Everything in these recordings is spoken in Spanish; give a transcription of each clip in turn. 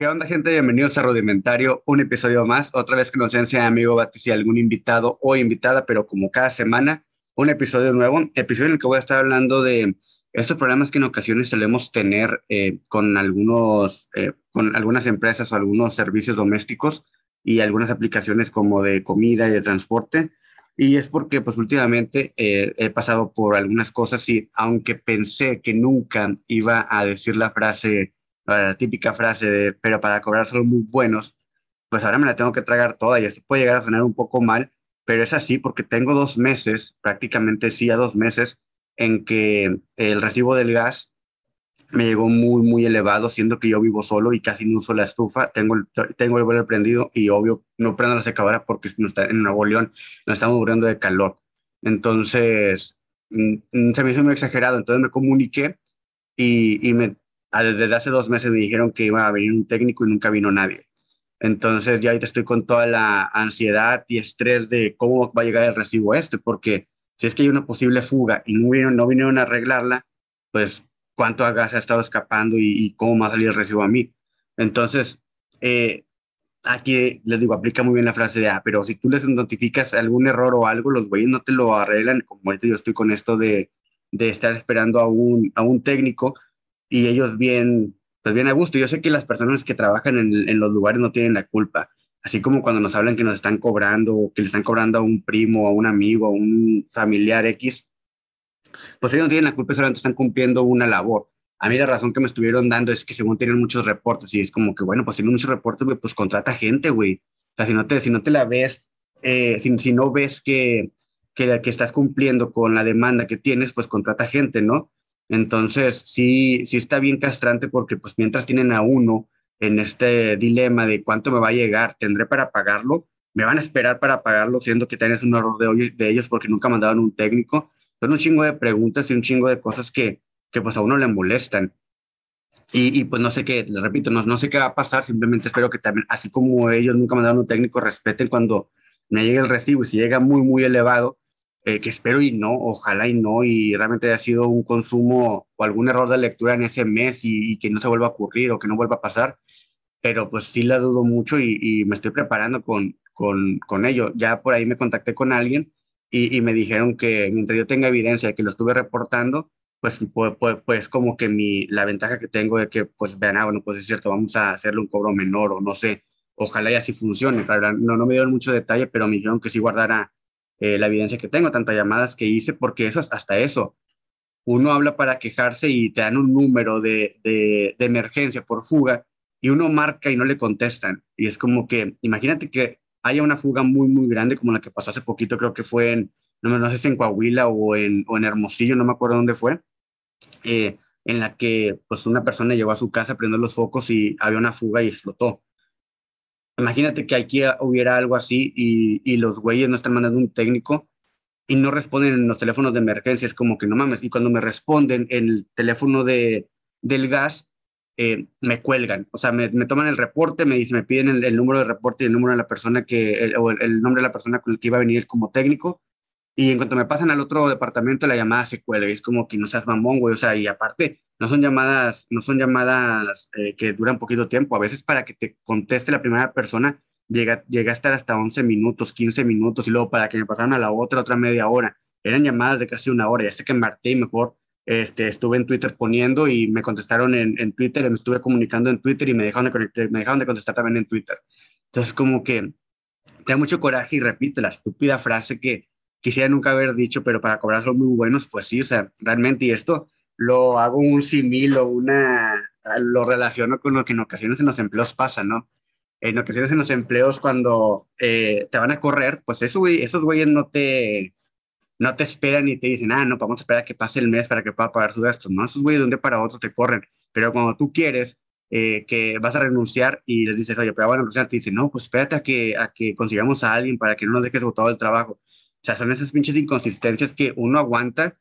¿Qué onda, gente? Bienvenidos a Rudimentario, un episodio más. Otra vez que nos enseña amigo Batis y algún invitado o invitada, pero como cada semana, un episodio nuevo. Episodio en el que voy a estar hablando de estos problemas que en ocasiones solemos tener eh, con, algunos, eh, con algunas empresas o algunos servicios domésticos y algunas aplicaciones como de comida y de transporte. Y es porque, pues, últimamente eh, he pasado por algunas cosas y aunque pensé que nunca iba a decir la frase la típica frase de, pero para cobrar son muy buenos, pues ahora me la tengo que tragar toda y esto puede llegar a sonar un poco mal, pero es así porque tengo dos meses, prácticamente sí a dos meses, en que el recibo del gas me llegó muy, muy elevado, siendo que yo vivo solo y casi no uso la estufa, tengo el, tengo el boiler prendido y obvio no prendo la secadora porque no está en Nuevo León nos estamos muriendo de calor. Entonces, mm, mm, se me hizo muy exagerado, entonces me comuniqué y, y me desde hace dos meses me dijeron que iba a venir un técnico y nunca vino nadie. Entonces ya ahorita estoy con toda la ansiedad y estrés de cómo va a llegar el recibo este, porque si es que hay una posible fuga y no vinieron, no vinieron a arreglarla, pues cuánto gas ha estado escapando y, cómo va a salir el recibo a mí. Entonces, eh, aquí les digo, aplica muy bien la frase de, ah, pero si tú les notificas algún error o algo, los güeyes no te lo arreglan, como ahorita yo estoy con esto de, de estar esperando a un, a un técnico, y ellos bien, pues bien a gusto. Yo sé que las personas que trabajan en, en, los lugares no tienen la culpa, así como cuando nos hablan que nos están cobrando, o que le están cobrando a un primo, a un amigo, a un familiar X, pues ellos no tienen la culpa, solamente están cumpliendo una labor. A mí la razón que me estuvieron dando es que según tienen muchos reportes y es como que, bueno, pues tienen muchos reportes, pues contrata gente, güey. O sea, si no te, si no te la ves, eh, si, si, no ves que, que, que estás cumpliendo con la demanda que tienes, pues contrata gente, ¿no? Entonces, sí, sí está bien castrante porque pues mientras tienen a uno en este dilema de cuánto me va a llegar, tendré para pagarlo, me van a esperar para pagarlo, siendo que tienes un error de, de ellos porque nunca mandaron un técnico. Son un chingo de preguntas y un chingo de cosas que, que pues a uno le molestan. Y, y, pues no sé qué, le repito, no, no sé qué va a pasar, simplemente espero que también, así como ellos nunca mandaron un técnico, respeten cuando me llegue el recibo y si llega muy, muy elevado, eh, que espero y no, ojalá y no, y realmente haya sido un consumo o algún error de lectura en ese mes y, que no se vuelva a ocurrir o que no vuelva a pasar, pero pues sí la dudo mucho y, me estoy preparando con, con, con, ello. Ya por ahí me contacté con alguien y, me dijeron que mientras yo tenga evidencia de que lo estuve reportando, pues, pues, pues, como que mi, la ventaja que tengo de que pues vean, ah, bueno, pues es cierto, vamos a hacerle un cobro menor o no sé, ojalá y así funcione. No, no me dieron mucho detalle, pero me dijeron que sí guardara eh, la evidencia que tengo, tantas llamadas que hice, porque eso hasta eso. Uno habla para quejarse y te dan un número de, de, emergencia por fuga y uno marca y no le contestan. Y es como que, imagínate que haya una fuga muy, muy grande como la que pasó hace poquito, creo que fue en, no, no sé si en Coahuila o en, o en Hermosillo, no me acuerdo dónde fue, eh, en la que pues una persona llegó a su casa, prendió los focos y había una fuga y explotó. Imagínate que aquí hubiera algo así y, los güeyes no están mandando un técnico y no responden en los teléfonos de emergencia. Es como que no mames. Y cuando me responden en el teléfono de, del gas, eh, me cuelgan. O sea, me, toman el reporte, me dicen, me piden el, número de reporte y el número de la persona que, o el, nombre de la persona con el que iba a venir como técnico. Y en cuanto me pasan al otro departamento, la llamada se cuelga. Es como que no seas mamón, güey. O sea, y aparte, no son llamadas, no son llamadas eh, que duran poquito tiempo. A veces para que te conteste la primera persona llega, llega a estar hasta 11 minutos, 15 minutos y luego para que me pasaran a la otra, otra media hora. Eran llamadas de casi una hora. Ya sé que marté y mejor este, estuve en Twitter poniendo y me contestaron en, en Twitter, me estuve comunicando en Twitter y me dejaron, de conectar, me dejaron de contestar también en Twitter. Entonces, como que te da mucho coraje y repito la estúpida frase que quisiera nunca haber dicho, pero para cobrar son muy buenos, pues sí, o sea, realmente, y esto lo hago un simil o una, lo relaciono con lo que en ocasiones en los empleos pasa, ¿no? En ocasiones en los empleos cuando eh, te van a correr, pues eso, esos güeyes no te, no te esperan y te dicen, ah, no, vamos a esperar a que pase el mes para que pueda pagar sus gastos, ¿no? Esos güeyes de un día para otro te corren, pero cuando tú quieres eh, que vas a renunciar y les dices, oye, pero van a renunciar, te dicen, no, pues espérate a que, a que consigamos a alguien para que no nos dejes botado el trabajo. O sea, son esas pinches inconsistencias que uno aguanta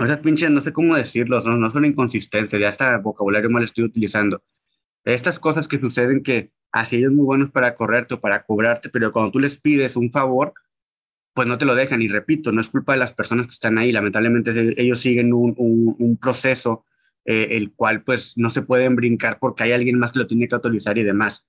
o sea, pinche, no sé cómo decirlo, no, no son inconsistencias, ya hasta vocabulario mal estoy utilizando. Estas cosas que suceden que así ellos muy buenos para correrte o para cobrarte, pero cuando tú les pides un favor, pues no te lo dejan. Y repito, no es culpa de las personas que están ahí, lamentablemente ellos siguen un, un, proceso eh, el cual pues no se pueden brincar porque hay alguien más que lo tiene que autorizar y demás.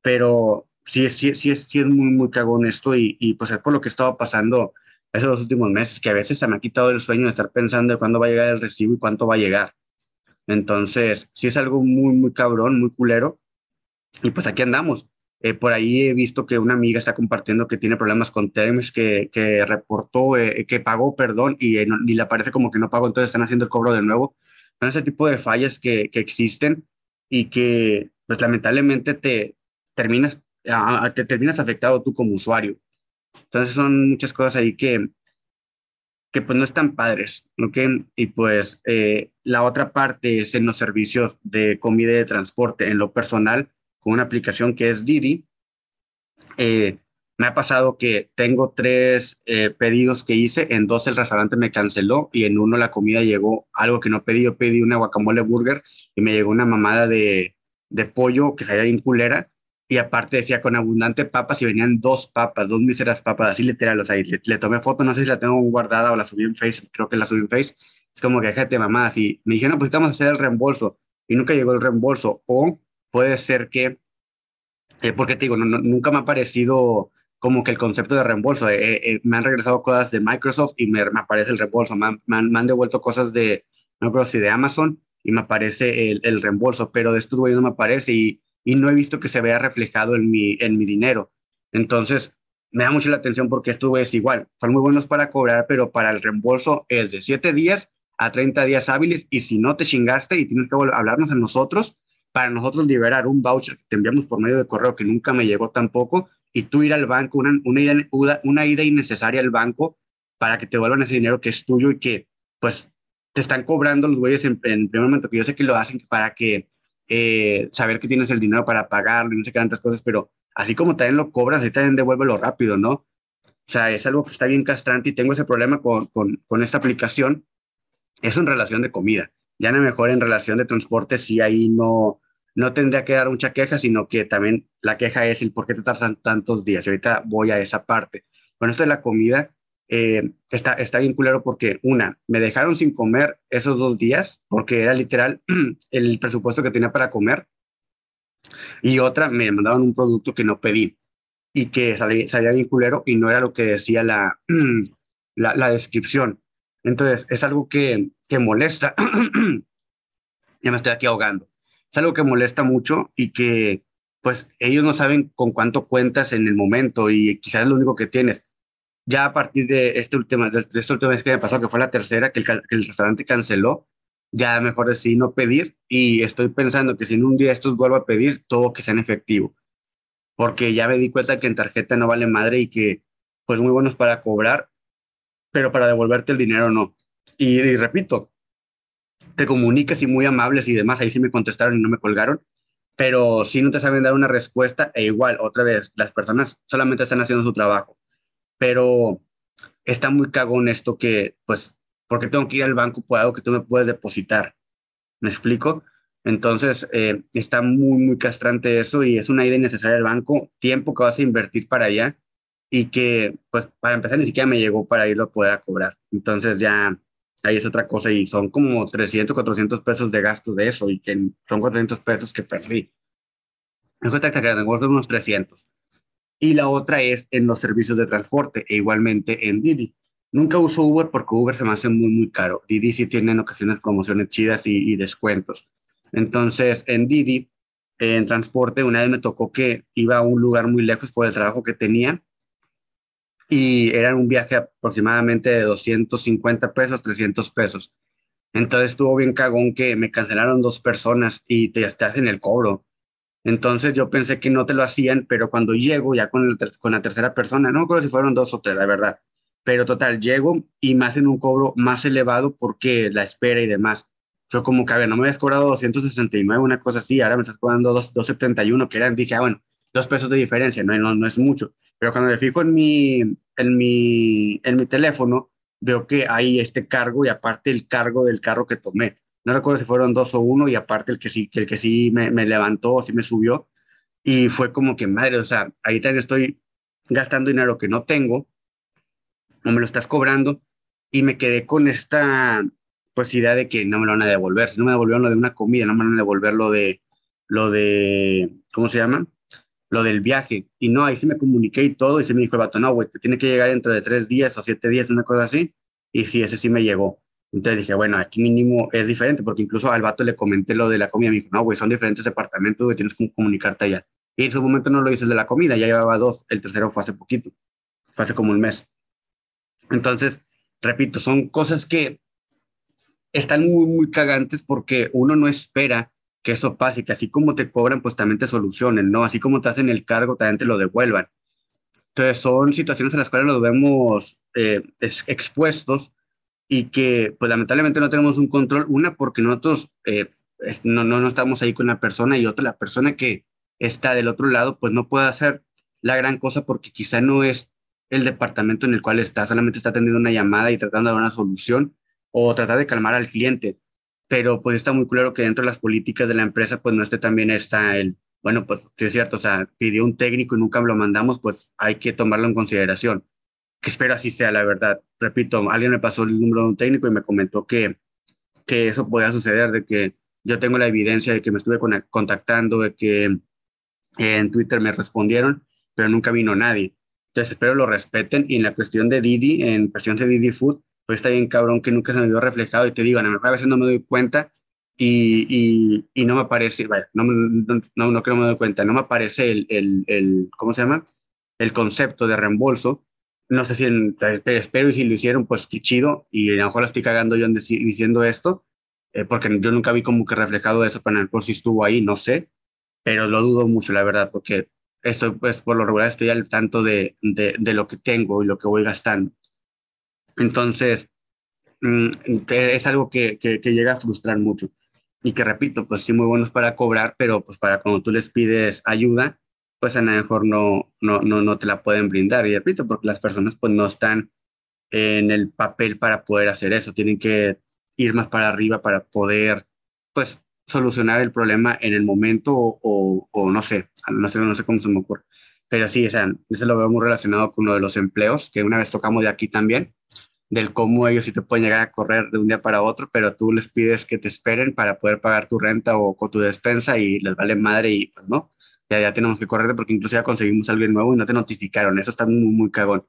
Pero sí, sí, sí, sí es muy, muy cagón esto y, y pues es por lo que estaba pasando esos últimos meses, que a veces se me ha quitado el sueño de estar pensando de cuándo va a llegar el recibo y cuánto va a llegar. Entonces, sí es algo muy, muy cabrón, muy culero. Y pues aquí andamos. Eh, por ahí he visto que una amiga está compartiendo que tiene problemas con Terms, que, que reportó, eh, que pagó, perdón, y, eh, y le parece como que no pagó, entonces están haciendo el cobro de nuevo. Son ese tipo de fallas que, que existen y que, pues lamentablemente, te terminas, te terminas afectado tú como usuario. Entonces son muchas cosas ahí que, que pues no están padres, ¿ok? Y pues la otra parte es en los servicios de comida y de transporte. En lo personal, con una aplicación que es Didi. Eh, me ha pasado que tengo tres eh, pedidos que hice, en dos el restaurante me canceló y en uno la comida llegó algo que no pedí, yo pedí una guacamole burger y me llegó una mamada de, de pollo que salía bien culera y aparte decía con abundante papas y venían dos papas, dos míseras papas, así literal, o sea, le, tomé foto, no sé si la tengo guardada o la subí en Facebook, creo que la subí en Facebook, es como que déjate mamá, así, me dijeron, pues vamos a hacer el reembolso y nunca llegó el reembolso o puede ser que, eh, porque te digo, nunca me ha parecido como que el concepto de reembolso. Eh, eh, me han regresado cosas de Microsoft y me, aparece el reembolso. Me han, devuelto cosas de, no creo si de Amazon y me aparece el, el reembolso, pero de estos no me aparece y, y, no he visto que se vea reflejado en mi, en mi dinero. Entonces, me da mucho la atención porque esto es igual. Son muy buenos para cobrar, pero para el reembolso es de 7 días a 30 días hábiles y si no te chingaste y tienes que hablarnos a nosotros, para nosotros liberar un voucher que te enviamos por medio de correo que nunca me llegó tampoco y tú ir al banco, una, una, ida, una ida innecesaria al banco para que te vuelvan ese dinero que es tuyo y que pues te están cobrando los güeyes en, en primer momento, que yo sé que lo hacen para que eh, saber que tienes el dinero para pagarlo no sé qué tantas cosas, pero así como también lo cobras, ahí también devuélvelo rápido, ¿no? O sea, es algo que está bien castrante y tengo ese problema con, con, esta aplicación. Eso en relación de comida. Ya no mejor en relación de transporte, si ahí no, no tendría que dar mucha queja, sino que también la queja es el por qué te tardan tantos días. Y ahorita voy a esa parte. Con esto de la comida, eh, está, está bien culero porque, una, me dejaron sin comer esos dos días, porque era literal el presupuesto que tenía para comer. Y otra, me mandaron un producto que no pedí y que salía, salía bien culero y no era lo que decía la, la, la descripción. Entonces, es algo que, que molesta. ya me estoy aquí ahogando es algo que molesta mucho y que pues ellos no saben con cuánto cuentas en el momento y quizás es lo único que tienes. Ya a partir de este última, de, esta última vez que me pasó, que fue la tercera, que el, el restaurante canceló, ya mejor decidí no pedir y estoy pensando que si en un día estos vuelvo a pedir, todo que sea en efectivo. Porque ya me di cuenta que en tarjeta no vale madre y que pues muy buenos para cobrar, pero para devolverte el dinero no. y repito, te comunicas y muy amables y demás, ahí sí me contestaron y no me colgaron, pero si no te saben dar una respuesta, e igual, otra vez, las personas solamente están haciendo su trabajo, pero está muy cagón esto que, pues, porque tengo que ir al banco por algo que tú me puedes depositar? ¿Me explico? Entonces, eh, está muy, muy castrante eso y es una idea innecesaria al banco, tiempo que vas a invertir para allá y que, pues, para empezar, ni siquiera me llegó para irlo a poder cobrar. Entonces, ya ahí es otra cosa y son como 300, 400 pesos de gasto de eso y que son 400 pesos que perdí. Me cuenta que unos 300. Y la otra es en los servicios de transporte e igualmente en Didi. Nunca uso Uber porque Uber se me hace muy, muy caro. Didi sí tiene en ocasiones promociones chidas y, descuentos. Entonces, en Didi, en transporte, una vez me tocó que iba a un lugar muy lejos por el trabajo que tenía y era un viaje aproximadamente de 250 pesos, 300 pesos. Entonces estuvo bien cagón que me cancelaron dos personas y te, te hacen el cobro. Entonces yo pensé que no te lo hacían, pero cuando llego ya con, la tercera persona, no creo si fueron dos o tres, la verdad. Pero total, llego y me hacen un cobro más elevado porque la espera y demás. Fue como que, a ver, no me habías cobrado 269, una cosa así, ahora me estás cobrando 271, que eran, dije, ah, bueno, dos pesos de diferencia, no, no, no es mucho. Pero cuando me fijo en en mi, en mi teléfono, veo que hay este cargo y aparte el cargo del carro que tomé. No recuerdo si fueron dos o uno y aparte el que sí, el que sí me, me levantó o sí me subió. Y fue como que, madre, o sea, ahí también estoy gastando dinero que no tengo, no me lo estás cobrando. Y me quedé con esta, pues idea de que no me lo van a devolver. Si no me devolvieron lo de una comida, no me van a devolver lo de, lo de, ¿cómo se llama? Lo del viaje. Y no, ahí sí me comuniqué y todo, y se me dijo el vato, no, güey, te tiene que llegar dentro de tres días o siete días, una cosa así. Y sí, ese sí me llegó. Entonces dije, bueno, aquí mínimo es diferente, porque incluso al vato le comenté lo de la comida, me dijo, no, güey, son diferentes departamentos, güey, tienes que comunicarte allá. Y en su momento no lo hice el de la comida, ya llevaba dos, el tercero fue hace poquito, fue hace como un mes. Entonces, repito, son cosas que están muy, muy cagantes porque uno no espera que eso pase, que así como te cobran, pues también te solucionen, ¿no? Así como te hacen el cargo, también te lo devuelvan. Entonces, son situaciones en las cuales nos vemos eh, expuestos y que, pues lamentablemente no tenemos un control, una porque nosotros eh, no, no, no estamos ahí con la persona y otra, la persona que está del otro lado, pues no puede hacer la gran cosa porque quizá no es el departamento en el cual está, solamente está atendiendo una llamada y tratando de dar una solución o tratar de calmar al cliente. Pero pues está muy claro que dentro de las políticas de la empresa, pues no esté también está el, bueno, pues sí es cierto, o sea, pidió un técnico y nunca lo mandamos, pues hay que tomarlo en consideración. Que espero así sea, la verdad. Repito, alguien me pasó el número de un técnico y me comentó que, que eso podía suceder, de que yo tengo la evidencia de que me estuve contactando, de que en Twitter me respondieron, pero nunca vino nadie. Entonces espero lo respeten y en la cuestión de Didi, en cuestión de Didi Food, pues está bien cabrón que nunca se me vio reflejado y te digo, a veces no me doy cuenta y, y, y no me aparece, bueno, no, no, no, creo me doy cuenta, no me aparece el, el, el, ¿cómo se llama? El concepto de reembolso. No sé si, en, espero y si lo hicieron, pues qué chido y a lo mejor lo estoy cagando yo diciendo esto, eh, porque yo nunca vi como que reflejado eso, pero si estuvo ahí, no sé, pero lo dudo mucho, la verdad, porque esto, pues, por lo regular estoy al tanto de, de, de lo que tengo y lo que voy gastando. Entonces, mm, es algo que, que, llega a frustrar mucho. Y que repito, pues sí, muy buenos para cobrar, pero pues para cuando tú les pides ayuda, pues a lo mejor no, no, no, no te la pueden brindar. Y repito, porque las personas pues no están en el papel para poder hacer eso. Tienen que ir más para arriba para poder, pues, solucionar el problema en el momento o, o, no sé, no sé, no sé cómo se me ocurre. Pero sí, o sea, eso lo veo muy relacionado con uno de los empleos, que una vez tocamos de aquí también, del cómo ellos sí te pueden llegar a correr de un día para otro, pero tú les pides que te esperen para poder pagar tu renta o con tu despensa y les vale madre y pues no, ya, ya tenemos que correr porque incluso ya conseguimos algo nuevo y no te notificaron, eso está muy, muy cagón.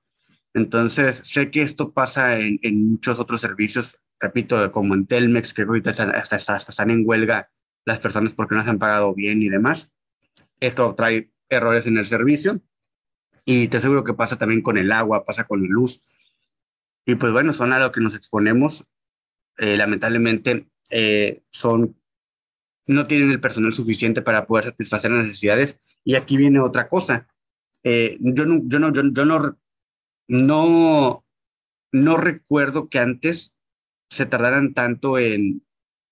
Entonces, sé que esto pasa en, en muchos otros servicios, repito, como en Telmex, que ahorita hasta, hasta, hasta están en huelga las personas porque no se han pagado bien y demás. Esto trae errores en el servicio y te aseguro que pasa también con el agua, pasa con la luz. Y pues bueno, son a lo que nos exponemos. Eh, lamentablemente eh, son, no tienen el personal suficiente para poder satisfacer las necesidades. Y aquí viene otra cosa. Eh, yo, no, yo, no, yo, no, no, no recuerdo que antes se tardaran tanto en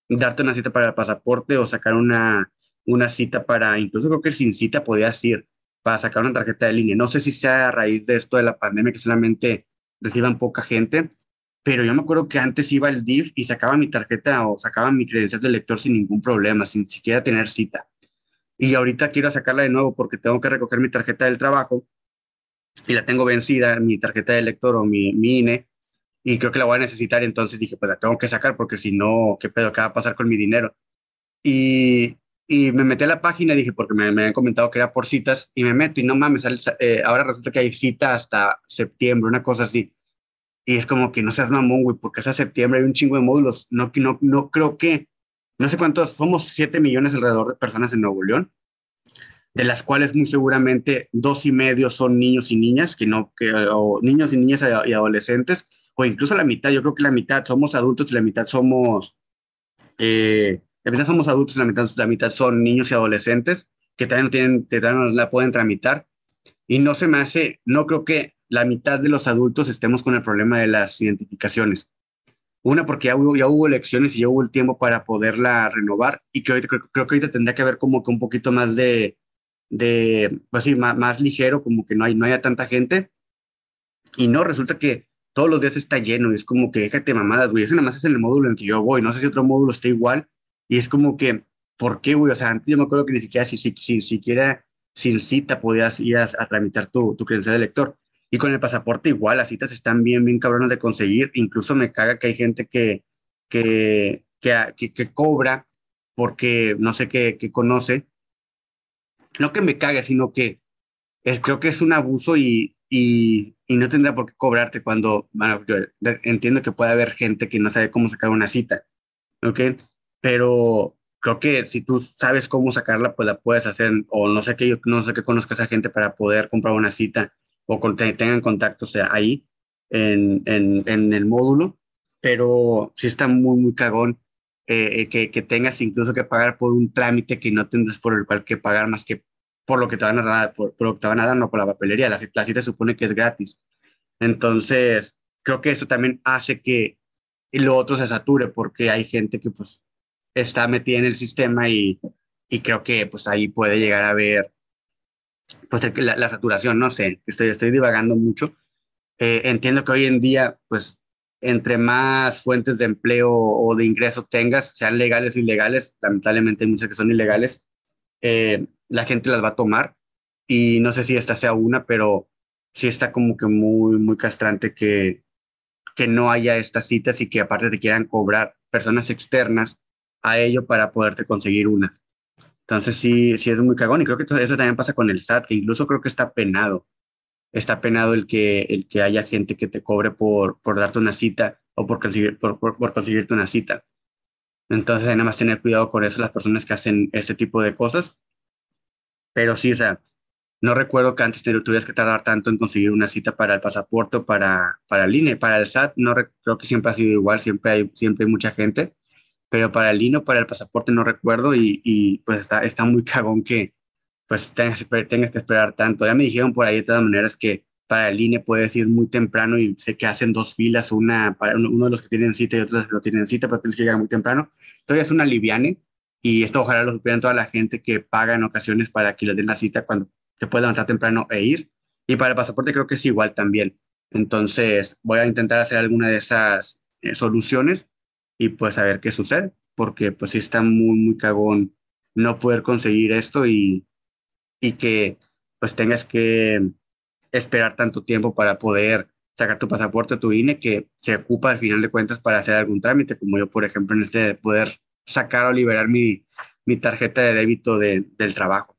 darte una cita para el pasaporte o sacar una, una cita para, incluso creo que sin cita podías ir para sacar una tarjeta de línea. No sé si sea a raíz de esto de la pandemia que solamente reciban poca gente, pero yo me acuerdo que antes iba al DIF y sacaba mi tarjeta o sacaba mi credencial de lector sin ningún problema, sin siquiera tener cita. Y ahorita quiero sacarla de nuevo porque tengo que recoger mi tarjeta del trabajo y la tengo vencida, mi tarjeta de lector o mi, mi INE, y creo que la voy a necesitar. Entonces dije, pues la tengo que sacar porque si no, ¿qué pedo? ¿Qué va a pasar con mi dinero? Y, y me metí a la página, dije, porque me, me, habían comentado que era por citas, y me meto y no mames, eh, ahora resulta que hay cita hasta septiembre, una cosa así. Y es como que no seas mamón, güey, porque hasta septiembre hay un chingo de módulos. No, no, no creo que, no sé cuántos, somos 7 millones alrededor de personas en Nuevo León, de las cuales muy seguramente dos y medio son niños y niñas, que no, que, o niños y niñas y adolescentes, o incluso la mitad, yo creo que la mitad somos adultos y la mitad somos, eh, la mitad somos adultos y la mitad, la mitad son niños y adolescentes que también no tienen, que también no la pueden tramitar. Y no se me hace, no creo que la mitad de los adultos estemos con el problema de las identificaciones. Una, porque ya hubo, ya hubo elecciones y ya hubo el tiempo para poderla renovar y que creo, creo, que ahorita tendría que haber como que un poquito más de, de pues sí, más, más, ligero, como que no, hay, no haya tanta gente. Y no, resulta que todos los días está lleno y es como que déjate mamadas, güey. Eso nada más es en el módulo en que yo voy. No sé si otro módulo está igual y es como que, ¿por qué, güey? O sea, antes yo me acuerdo que ni siquiera, si, si, si siquiera sin cita podías ir a, a tramitar tu, tu credencial de lector. Y con el pasaporte igual, las citas están bien, bien cabronas de conseguir. Incluso me caga que hay gente que, que, que, que, cobra porque no sé qué, conoce. No que me cague, sino que es, creo que es un abuso y, y, y, no tendrá por qué cobrarte cuando, bueno, yo entiendo que puede haber gente que no sabe cómo sacar una cita, ¿ok? Pero creo que si tú sabes cómo sacarla, pues la puedes hacer, o no sé qué, yo no sé qué conozcas a gente para poder comprar una cita o con, tengan contacto, o sea, ahí en, en, en, el módulo, pero sí está muy, muy cagón eh, que, que, tengas incluso que pagar por un trámite que no tendrás por el cual que pagar más que por lo que te van a dar, por, lo que te van a dar, no por la papelería, la, la cita supone que es gratis. Entonces, creo que eso también hace que lo otro se sature, porque hay gente que pues está metida en el sistema y, y creo que pues ahí puede llegar a ver pues la, la saturación, no sé, estoy, estoy divagando mucho. Eh, entiendo que hoy en día pues entre más fuentes de empleo o de ingreso tengas, sean legales o ilegales, lamentablemente hay muchas que son ilegales, eh, la gente las va a tomar y no sé si esta sea una, pero sí está como que muy, muy castrante que, que no haya estas citas y que aparte te quieran cobrar personas externas a ello para poderte conseguir una. Entonces sí, sí es muy cagón y creo que eso también pasa con el SAT, que incluso creo que está penado. Está penado el que, el que haya gente que te cobre por, por darte una cita o por, conseguir, por, por, conseguirte una cita. Entonces, nada más tener cuidado con eso las personas que hacen ese tipo de cosas. Pero sí, o sea, no recuerdo que antes te tuvieras que tardar tanto en conseguir una cita para el pasaporte para, para el INE. Para el SAT, no creo que siempre ha sido igual, siempre hay, siempre hay mucha gente pero para el INO, para el pasaporte no recuerdo y, y pues está, está muy cagón que pues tengas, tengas, que esperar tanto. Ya me dijeron por ahí de todas maneras que para el INE puedes ir muy temprano y sé que hacen dos filas, una para uno, de los que tienen cita y otros que no tienen cita, pero tienes que llegar muy temprano. Todavía es una liviane y esto ojalá lo supieran toda la gente que paga en ocasiones para que les den la cita cuando te puedes levantar temprano e ir. Y para el pasaporte creo que es igual también. Entonces voy a intentar hacer alguna de esas eh, soluciones y pues a ver qué sucede, porque pues sí está muy, muy cagón no poder conseguir esto y, y que pues tengas que esperar tanto tiempo para poder sacar tu pasaporte, tu INE, que se ocupa al final de cuentas para hacer algún trámite, como yo, por ejemplo, en este poder sacar o liberar mi, mi tarjeta de débito de, del trabajo.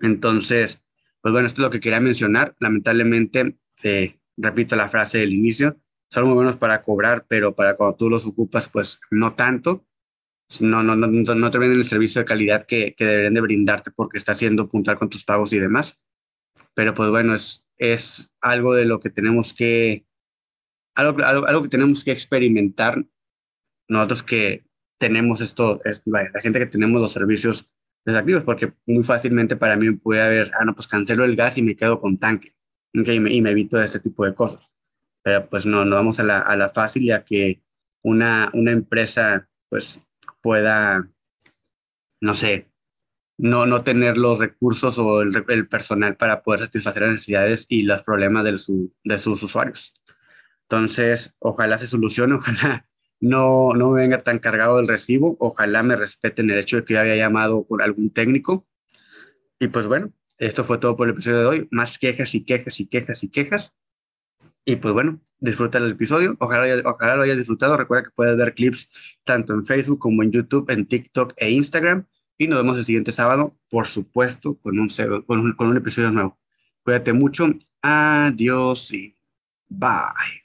Entonces, pues bueno, esto es lo que quería mencionar. Lamentablemente, eh, repito la frase del inicio, son muy buenos para cobrar, pero para cuando tú los ocupas, pues no tanto. No, no, no, no te venden el servicio de calidad que, que deberían de brindarte porque está haciendo puntual con tus pagos y demás. Pero pues bueno, es, es algo de lo que tenemos que, algo, algo, algo que tenemos que experimentar nosotros que tenemos esto, es, la gente que tenemos los servicios desactivos, porque muy fácilmente para mí puede haber, ah, no, pues cancelo el gas y me quedo con tanque, okay, y, me, y me evito este tipo de cosas pero pues no, no vamos a la, a la fácil ya que una, una empresa pues pueda, no sé, no, no tener los recursos o el, el, personal para poder satisfacer las necesidades y los problemas de, su, de sus usuarios. Entonces, ojalá se solucione, ojalá no, no me venga tan cargado el recibo, ojalá me respeten el hecho de que yo había llamado por algún técnico. Y pues bueno, esto fue todo por el episodio de hoy. Más quejas y quejas y quejas y quejas. Y pues bueno, disfruta el episodio. Ojalá, lo hayas disfrutado. Recuerda que puedes ver clips tanto en Facebook como en YouTube, en TikTok e Instagram. Y nos vemos el siguiente sábado, por supuesto, con un, con un, con un episodio nuevo. Cuídate mucho. Adiós y bye.